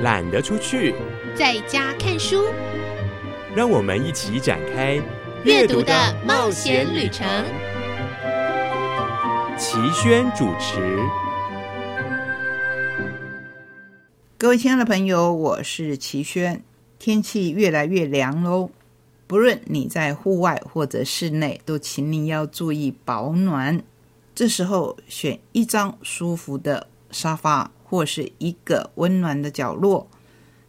懒得出去，在家看书。让我们一起展开阅读的冒险旅程。齐轩主持。各位亲爱的朋友，我是齐轩。天气越来越凉喽，不论你在户外或者室内，都请你要注意保暖。这时候选一张舒服的沙发，或是一个温暖的角落，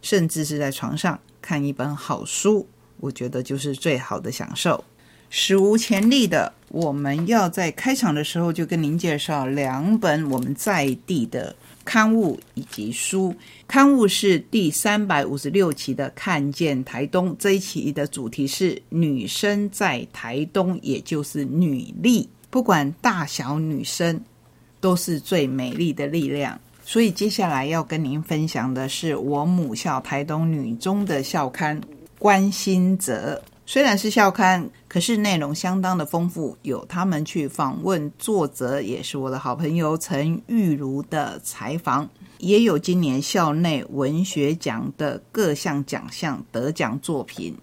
甚至是在床上看一本好书，我觉得就是最好的享受。史无前例的，我们要在开场的时候就跟您介绍两本我们在地的刊物以及书。刊物是第三百五十六期的《看见台东》，这一期的主题是“女生在台东”，也就是女力。不管大小女生，都是最美丽的力量。所以接下来要跟您分享的是我母校台东女中的校刊《关心则》。虽然是校刊，可是内容相当的丰富，有他们去访问作者，也是我的好朋友陈玉如的采访，也有今年校内文学奖的各项奖项得奖作品。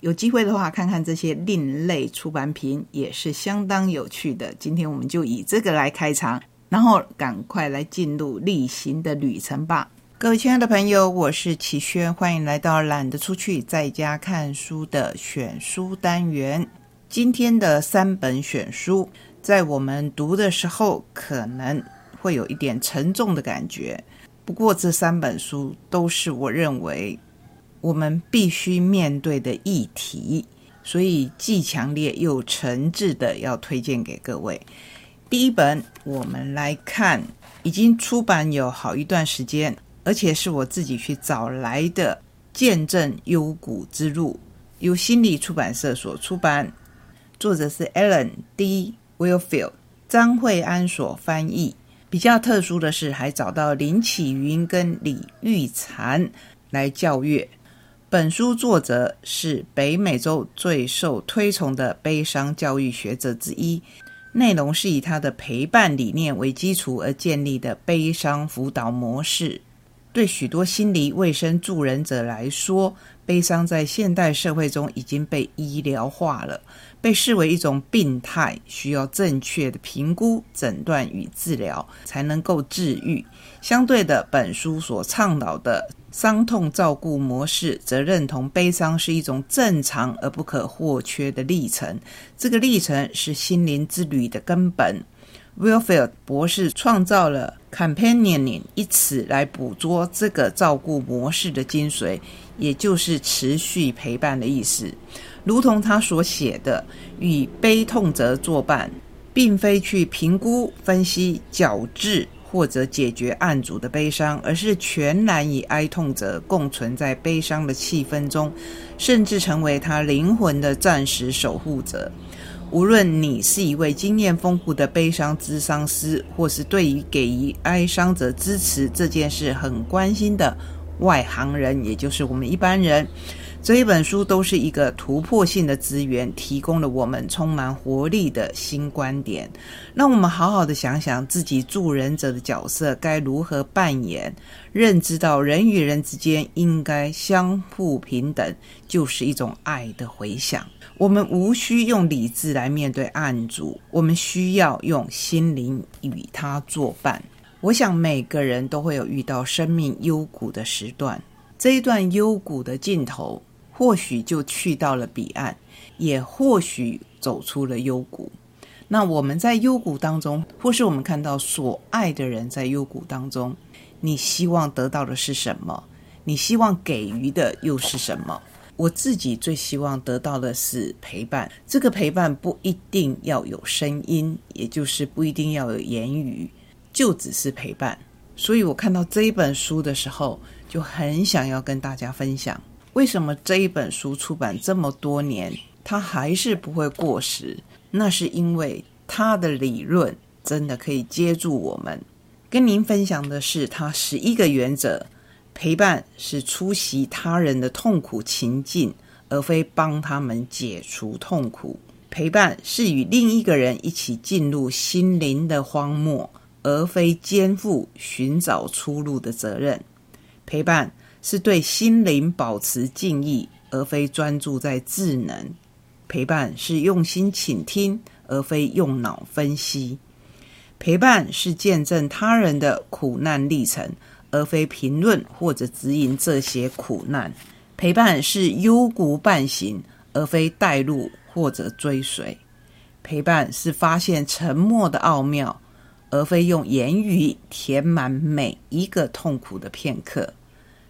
有机会的话，看看这些另类出版品也是相当有趣的。今天我们就以这个来开场，然后赶快来进入例行的旅程吧。各位亲爱的朋友，我是齐轩，欢迎来到懒得出去在家看书的选书单元。今天的三本选书，在我们读的时候可能会有一点沉重的感觉，不过这三本书都是我认为。我们必须面对的议题，所以既强烈又诚挚的要推荐给各位。第一本，我们来看，已经出版有好一段时间，而且是我自己去找来的《见证幽谷之路》，由心理出版社所出版，作者是 Ellen D. Willfield，张惠安所翻译。比较特殊的是，还找到林启云跟李玉婵来教阅。本书作者是北美洲最受推崇的悲伤教育学者之一，内容是以他的陪伴理念为基础而建立的悲伤辅导模式。对许多心理卫生助人者来说，悲伤在现代社会中已经被医疗化了，被视为一种病态，需要正确的评估、诊断与治疗才能够治愈。相对的，本书所倡导的。伤痛照顾模式则认同悲伤是一种正常而不可或缺的历程，这个历程是心灵之旅的根本。Wilfield 博士创造了 “companioning” 一词来捕捉这个照顾模式的精髓，也就是持续陪伴的意思。如同他所写的，与悲痛者作伴，并非去评估、分析、矫治。或者解决案主的悲伤，而是全然与哀痛者共存在悲伤的气氛中，甚至成为他灵魂的暂时守护者。无论你是一位经验丰富的悲伤咨商师，或是对于给予哀伤者支持这件事很关心的外行人，也就是我们一般人。这一本书都是一个突破性的资源，提供了我们充满活力的新观点。让我们好好的想想自己助人者的角色该如何扮演，认知到人与人之间应该相互平等，就是一种爱的回响。我们无需用理智来面对案主，我们需要用心灵与他作伴。我想每个人都会有遇到生命幽谷的时段，这一段幽谷的尽头。或许就去到了彼岸，也或许走出了幽谷。那我们在幽谷当中，或是我们看到所爱的人在幽谷当中，你希望得到的是什么？你希望给予的又是什么？我自己最希望得到的是陪伴。这个陪伴不一定要有声音，也就是不一定要有言语，就只是陪伴。所以我看到这一本书的时候，就很想要跟大家分享。为什么这一本书出版这么多年，它还是不会过时？那是因为它的理论真的可以接住我们。跟您分享的是它十一个原则：陪伴是出席他人的痛苦情境，而非帮他们解除痛苦；陪伴是与另一个人一起进入心灵的荒漠，而非肩负寻找出路的责任；陪伴。是对心灵保持敬意，而非专注在智能；陪伴是用心倾听，而非用脑分析；陪伴是见证他人的苦难历程，而非评论或者指引这些苦难；陪伴是幽谷伴行，而非带路或者追随；陪伴是发现沉默的奥妙。而非用言语填满每一个痛苦的片刻。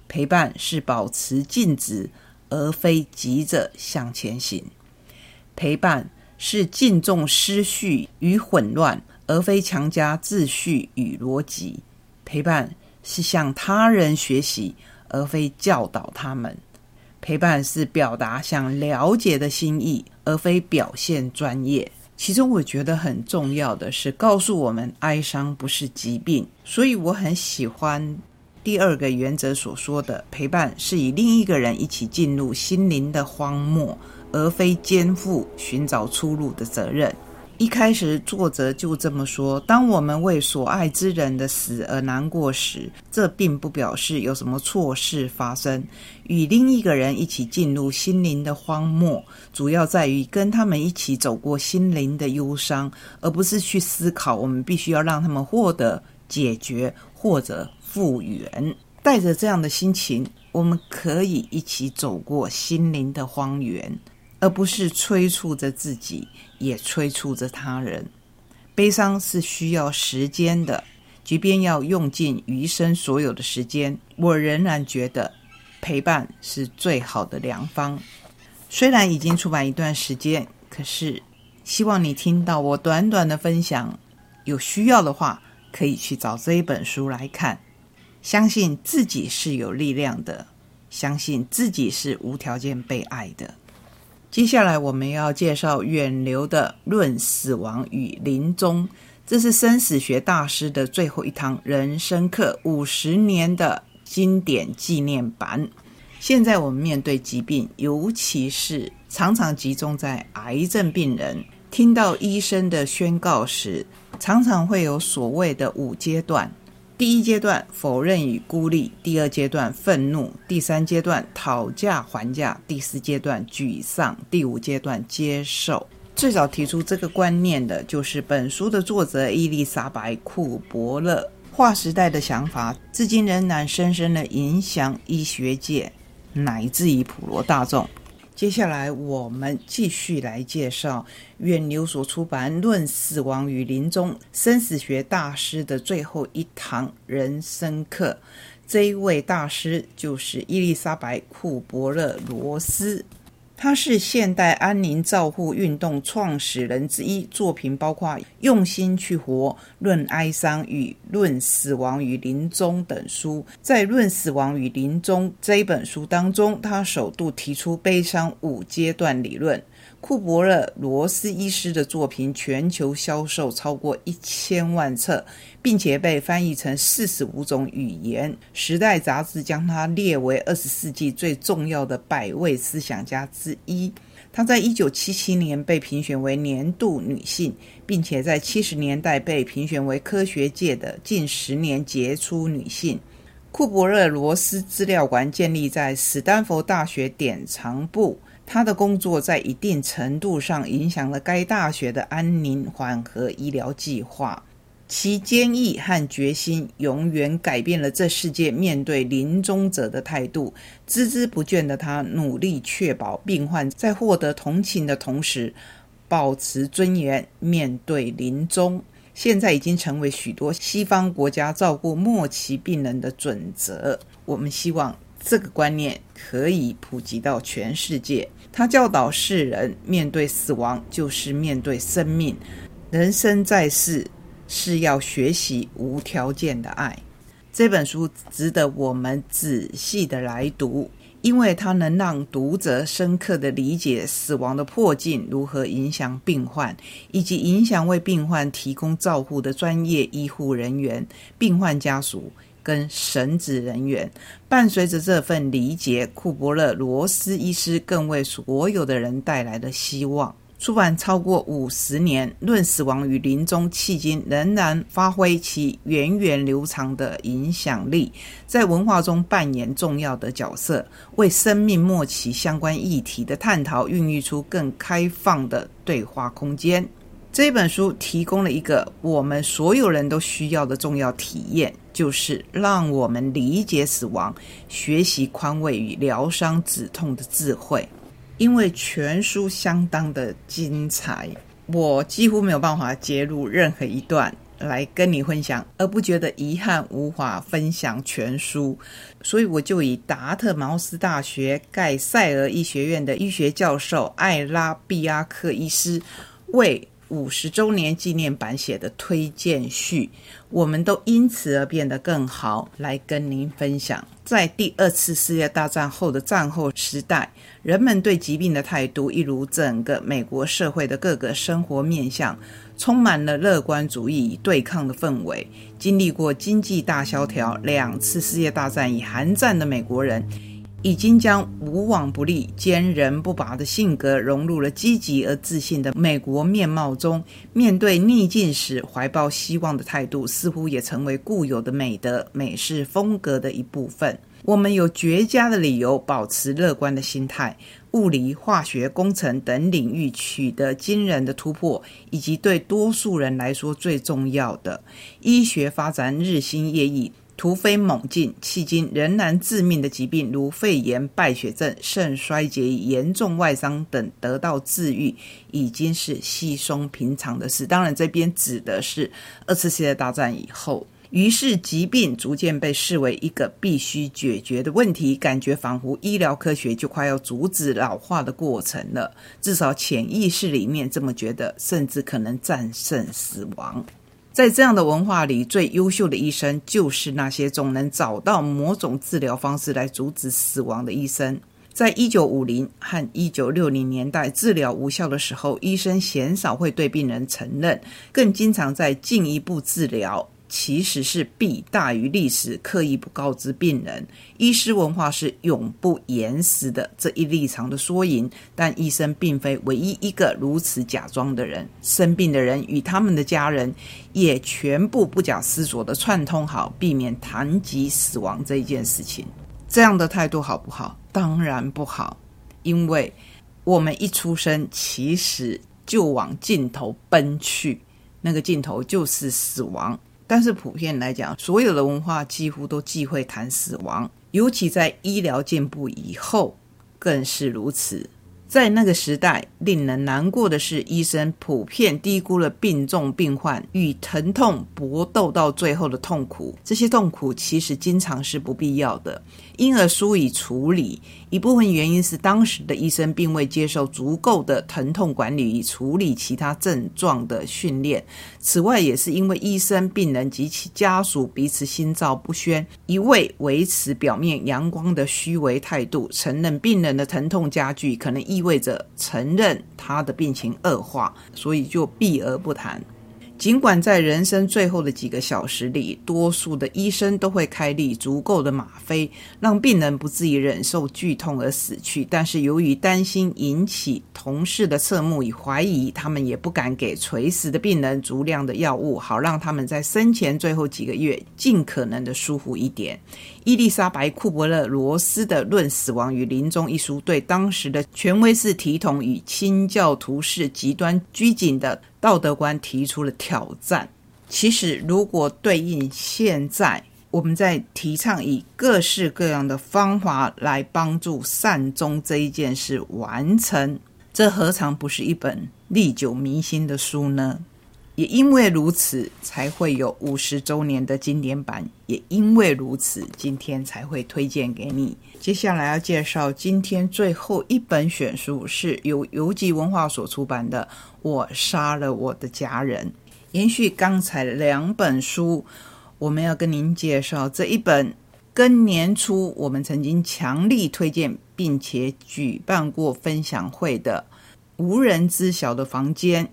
陪伴是保持静止，而非急着向前行。陪伴是敬重思绪与混乱，而非强加秩序与逻辑。陪伴是向他人学习，而非教导他们。陪伴是表达想了解的心意，而非表现专业。其中我觉得很重要的是告诉我们，哀伤不是疾病。所以我很喜欢第二个原则所说的，陪伴是与另一个人一起进入心灵的荒漠，而非肩负寻找出路的责任。一开始，作者就这么说：当我们为所爱之人的死而难过时，这并不表示有什么错事发生。与另一个人一起进入心灵的荒漠，主要在于跟他们一起走过心灵的忧伤，而不是去思考我们必须要让他们获得解决或者复原。带着这样的心情，我们可以一起走过心灵的荒原。而不是催促着自己，也催促着他人。悲伤是需要时间的，即便要用尽余生所有的时间，我仍然觉得陪伴是最好的良方。虽然已经出版一段时间，可是希望你听到我短短的分享，有需要的话可以去找这一本书来看。相信自己是有力量的，相信自己是无条件被爱的。接下来我们要介绍远流的《论死亡与临终》，这是生死学大师的最后一堂人生课，五十年的经典纪念版。现在我们面对疾病，尤其是常常集中在癌症病人，听到医生的宣告时，常常会有所谓的五阶段。第一阶段否认与孤立，第二阶段愤怒，第三阶段讨价还价，第四阶段沮丧，第五阶段接受。最早提出这个观念的就是本书的作者伊丽莎白·库伯勒。划时代的想法，至今仍然深深的影响医学界，乃至于普罗大众。接下来，我们继续来介绍远流所出版《论死亡与临终：生死学大师的最后一堂人生课》。这一位大师就是伊丽莎白·库伯勒罗斯。他是现代安宁照护运动创始人之一，作品包括《用心去活》《论哀伤》与《论死亡与临终》等书。在《论死亡与临终》这一本书当中，他首度提出悲伤五阶段理论。库伯勒罗斯医师的作品全球销售超过一千万册，并且被翻译成四十五种语言。《时代》杂志将他列为二十世纪最重要的百位思想家之一。他在一九七七年被评选为年度女性，并且在七十年代被评选为科学界的近十年杰出女性。库伯勒罗斯资料馆建立在史丹佛大学典藏部。他的工作在一定程度上影响了该大学的安宁缓和医疗计划。其坚毅和决心永远改变了这世界面对临终者的态度。孜孜不倦的他，努力确保病患在获得同情的同时，保持尊严面对临终。现在已经成为许多西方国家照顾末期病人的准则。我们希望这个观念可以普及到全世界。他教导世人，面对死亡就是面对生命。人生在世是要学习无条件的爱。这本书值得我们仔细的来读，因为它能让读者深刻的理解死亡的迫近如何影响病患，以及影响为病患提供照护的专业医护人员、病患家属。跟神职人员，伴随着这份理解，库伯勒罗斯医师更为所有的人带来了希望。出版超过五十年，《论死亡与临终》迄今仍然发挥其源远流长的影响力，在文化中扮演重要的角色，为生命末期相关议题的探讨孕育出更开放的对话空间。这本书提供了一个我们所有人都需要的重要体验，就是让我们理解死亡、学习宽慰与疗伤止痛的智慧。因为全书相当的精彩，我几乎没有办法揭露任何一段来跟你分享，而不觉得遗憾无法分享全书，所以我就以达特茅斯大学盖塞尔医学院的医学教授艾拉比亚克医师为五十周年纪念版写的推荐序，我们都因此而变得更好，来跟您分享。在第二次世界大战后的战后时代，人们对疾病的态度，一如整个美国社会的各个生活面向，充满了乐观主义与对抗的氛围。经历过经济大萧条、两次世界大战与寒战的美国人。已经将无往不利、坚韧不拔的性格融入了积极而自信的美国面貌中。面对逆境时，怀抱希望的态度似乎也成为固有的美德、美式风格的一部分。我们有绝佳的理由保持乐观的心态。物理、化学、工程等领域取得惊人的突破，以及对多数人来说最重要的医学发展日新月异。突飞猛进，迄今仍然致命的疾病，如肺炎、败血症、肾衰竭、严重外伤等得到治愈，已经是稀松平常的事。当然，这边指的是二次世界大战以后，于是疾病逐渐被视为一个必须解决的问题，感觉仿佛医疗科学就快要阻止老化的过程了。至少潜意识里面这么觉得，甚至可能战胜死亡。在这样的文化里，最优秀的医生就是那些总能找到某种治疗方式来阻止死亡的医生。在一九五零和一九六零年代，治疗无效的时候，医生鲜少会对病人承认，更经常在进一步治疗。其实是弊大于利时，刻意不告知病人。医师文化是永不言死的这一立场的缩影，但医生并非唯一一个如此假装的人。生病的人与他们的家人也全部不假思索的串通好，避免谈及死亡这一件事情。这样的态度好不好？当然不好，因为我们一出生其实就往尽头奔去，那个尽头就是死亡。但是普遍来讲，所有的文化几乎都忌讳谈死亡，尤其在医疗进步以后，更是如此。在那个时代，令人难过的是，医生普遍低估了病重病患与疼痛搏斗到最后的痛苦。这些痛苦其实经常是不必要的，因而疏于处理。一部分原因是当时的医生并未接受足够的疼痛管理与处理其他症状的训练。此外，也是因为医生、病人及其家属彼此心照不宣，一味维持表面阳光的虚伪态度，承认病人的疼痛加剧，可能意味着承认他的病情恶化，所以就避而不谈。尽管在人生最后的几个小时里，多数的医生都会开立足够的吗啡，让病人不至于忍受剧痛而死去，但是由于担心引起同事的侧目与怀疑，他们也不敢给垂死的病人足量的药物，好让他们在生前最后几个月尽可能的舒服一点。伊丽莎白·库伯勒·罗斯的《论死亡与临终》一书，对当时的权威式体统与清教徒式极端拘谨的道德观提出了挑战。其实，如果对应现在，我们在提倡以各式各样的方法来帮助善终这一件事完成，这何尝不是一本历久弥新的书呢？也因为如此，才会有五十周年的经典版。也因为如此，今天才会推荐给你。接下来要介绍今天最后一本选书，是由游记文化所出版的《我杀了我的家人》。延续刚才两本书，我们要跟您介绍这一本，跟年初我们曾经强力推荐并且举办过分享会的《无人知晓的房间》。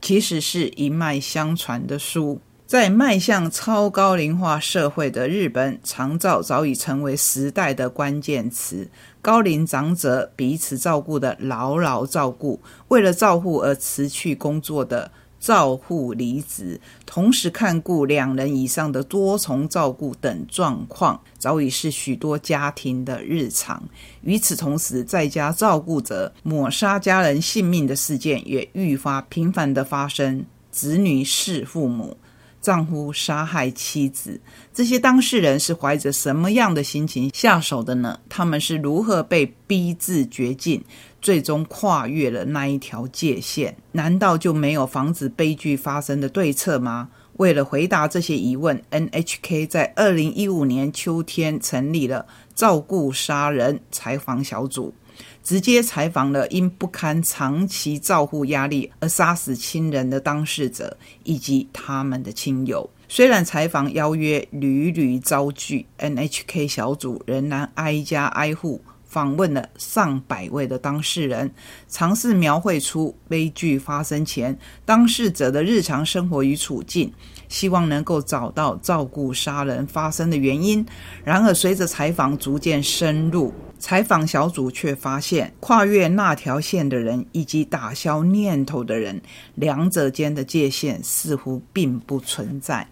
其实是一脉相传的书，在迈向超高龄化社会的日本，长照早已成为时代的关键词。高龄长者彼此照顾的牢牢照顾，为了照护而辞去工作的照护离职，同时看顾两人以上的多重照顾等状况，早已是许多家庭的日常。与此同时，在家照顾者抹杀家人性命的事件也愈发频繁的发生，子女弑父母。丈夫杀害妻子，这些当事人是怀着什么样的心情下手的呢？他们是如何被逼至绝境，最终跨越了那一条界限？难道就没有防止悲剧发生的对策吗？为了回答这些疑问，NHK 在二零一五年秋天成立了照顾杀人采访小组。直接采访了因不堪长期照护压力而杀死亲人的当事者以及他们的亲友。虽然采访邀约屡屡遭拒，NHK 小组仍然挨家挨户访问了上百位的当事人，尝试描绘出悲剧发生前当事者的日常生活与处境，希望能够找到照顾杀人发生的原因。然而，随着采访逐渐深入，采访小组却发现，跨越那条线的人以及打消念头的人，两者间的界限似乎并不存在。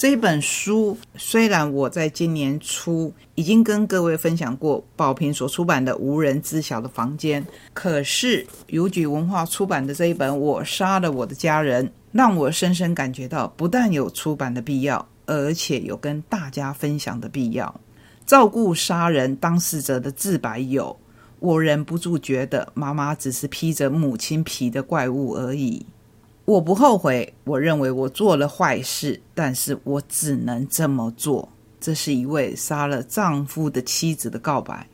这本书虽然我在今年初已经跟各位分享过宝瓶所出版的《无人知晓的房间》，可是邮局文化出版的这一本《我杀了我的家人》，让我深深感觉到，不但有出版的必要，而且有跟大家分享的必要。照顾杀人当事者的自白有：我忍不住觉得妈妈只是披着母亲皮的怪物而已。我不后悔，我认为我做了坏事，但是我只能这么做。这是一位杀了丈夫的妻子的告白。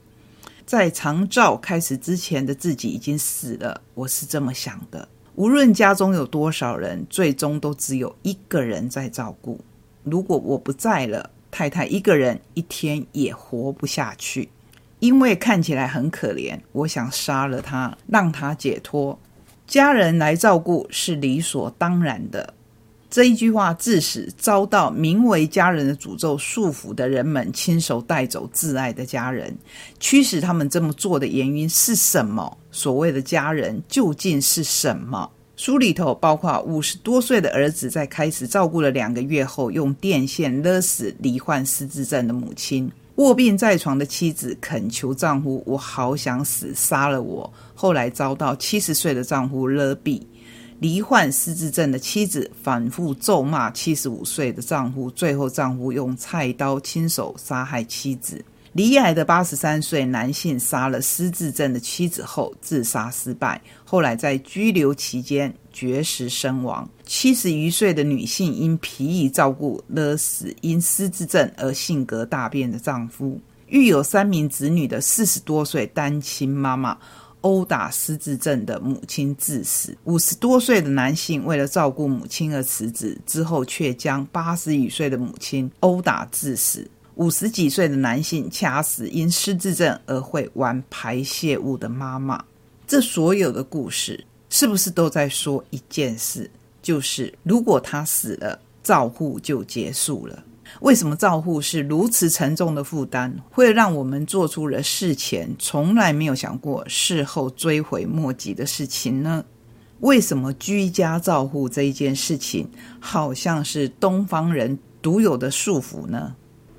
在长照开始之前的自己已经死了，我是这么想的。无论家中有多少人，最终都只有一个人在照顾。如果我不在了，太太一个人一天也活不下去，因为看起来很可怜。我想杀了他，让他解脱。家人来照顾是理所当然的。这一句话致使遭到名为家人的诅咒束缚的人们亲手带走挚爱的家人，驱使他们这么做的原因是什么？所谓的家人究竟是什么？书里头包括五十多岁的儿子在开始照顾了两个月后，用电线勒死罹患失智症的母亲；卧病在床的妻子恳求丈夫：“我好想死，杀了我。”后来遭到七十岁的丈夫勒毙；罹患失智症的妻子反复咒骂七十五岁的丈夫，最后丈夫用菜刀亲手杀害妻子。离癌的八十三岁男性杀了失智症的妻子后自杀失败，后来在拘留期间绝食身亡。七十余岁的女性因疲于照顾勒死因失智症而性格大变的丈夫。育有三名子女的四十多岁单亲妈妈殴打失智症的母亲致死。五十多岁的男性为了照顾母亲而辞职，之后却将八十余岁的母亲殴打致死。五十几岁的男性掐死因失智症而会玩排泄物的妈妈，这所有的故事是不是都在说一件事？就是如果他死了，照护就结束了。为什么照护是如此沉重的负担，会让我们做出了事前从来没有想过、事后追悔莫及的事情呢？为什么居家照护这一件事情，好像是东方人独有的束缚呢？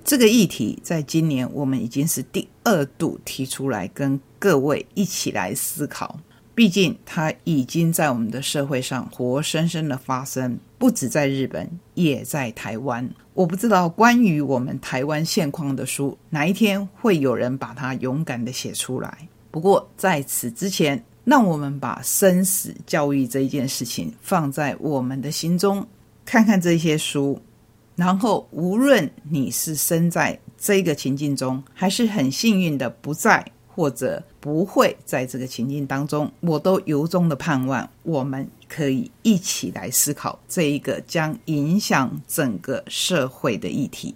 这个议题在今年我们已经是第二度提出来，跟各位一起来思考。毕竟它已经在我们的社会上活生生的发生，不止在日本，也在台湾。我不知道关于我们台湾现况的书，哪一天会有人把它勇敢的写出来。不过在此之前，让我们把生死教育这一件事情放在我们的心中，看看这些书。然后，无论你是身在这个情境中，还是很幸运的不在或者不会在这个情境当中，我都由衷的盼望，我们可以一起来思考这一个将影响整个社会的议题。